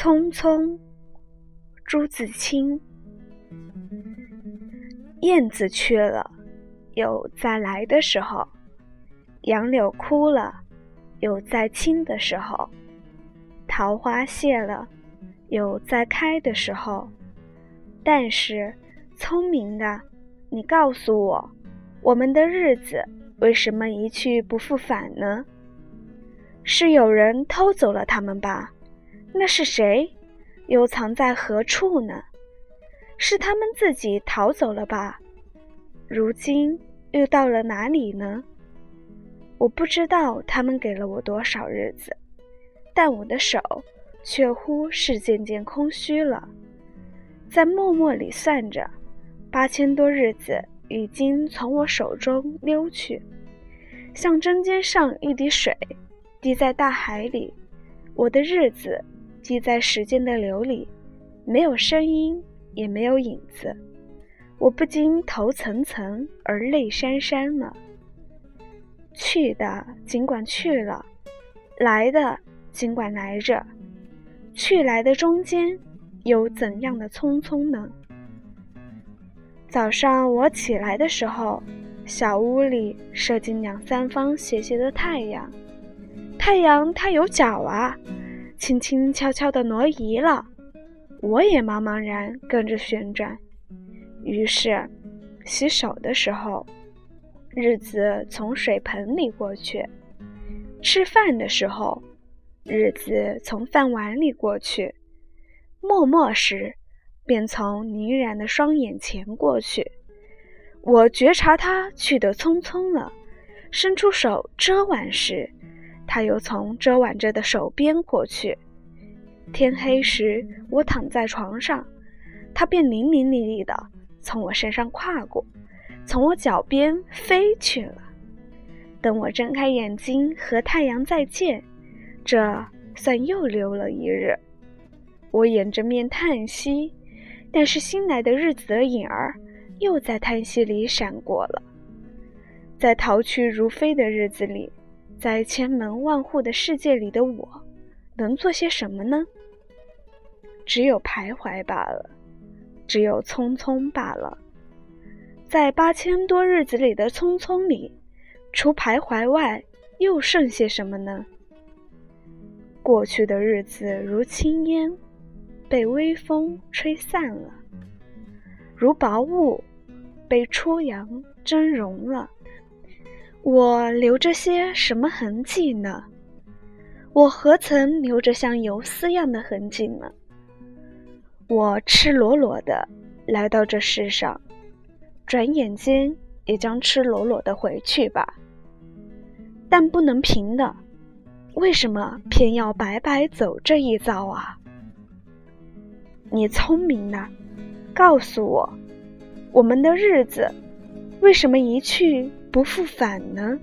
匆匆，朱自清。燕子去了，有再来的时候；杨柳枯了，有再青的时候；桃花谢了，有再开的时候。但是，聪明的，你告诉我，我们的日子为什么一去不复返呢？是有人偷走了他们吧？那是谁？又藏在何处呢？是他们自己逃走了吧？如今又到了哪里呢？我不知道他们给了我多少日子，但我的手却乎是渐渐空虚了。在默默里算着，八千多日子已经从我手中溜去，像针尖上一滴水，滴在大海里。我的日子。记在时间的流里，没有声音，也没有影子，我不禁头层层而泪潸潸了。去的尽管去了，来的尽管来着，去来的中间有怎样的匆匆呢？早上我起来的时候，小屋里射进两三方斜斜的太阳，太阳它有脚啊。轻轻悄悄地挪移了，我也茫茫然跟着旋转。于是，洗手的时候，日子从水盆里过去；吃饭的时候，日子从饭碗里过去；默默时，便从凝然的双眼前过去。我觉察他去得匆匆了，伸出手遮挽时。他又从遮挽着的手边过去。天黑时，我躺在床上，他便伶伶俐俐地从我身上跨过，从我脚边飞去了。等我睁开眼睛和太阳再见，这算又溜了一日。我掩着面叹息，但是新来的日子的影儿又在叹息里闪过了。在逃去如飞的日子里。在千门万户的世界里的我，能做些什么呢？只有徘徊罢了，只有匆匆罢了。在八千多日子里的匆匆里，除徘徊外，又剩些什么呢？过去的日子如轻烟，被微风吹散了；如薄雾，被初阳蒸融了。我留着些什么痕迹呢？我何曾留着像游丝样的痕迹呢？我赤裸裸的来到这世上，转眼间也将赤裸裸的回去吧。但不能平的，为什么偏要白白走这一遭啊？你聪明呢，告诉我，我们的日子为什么一去？不复返呢？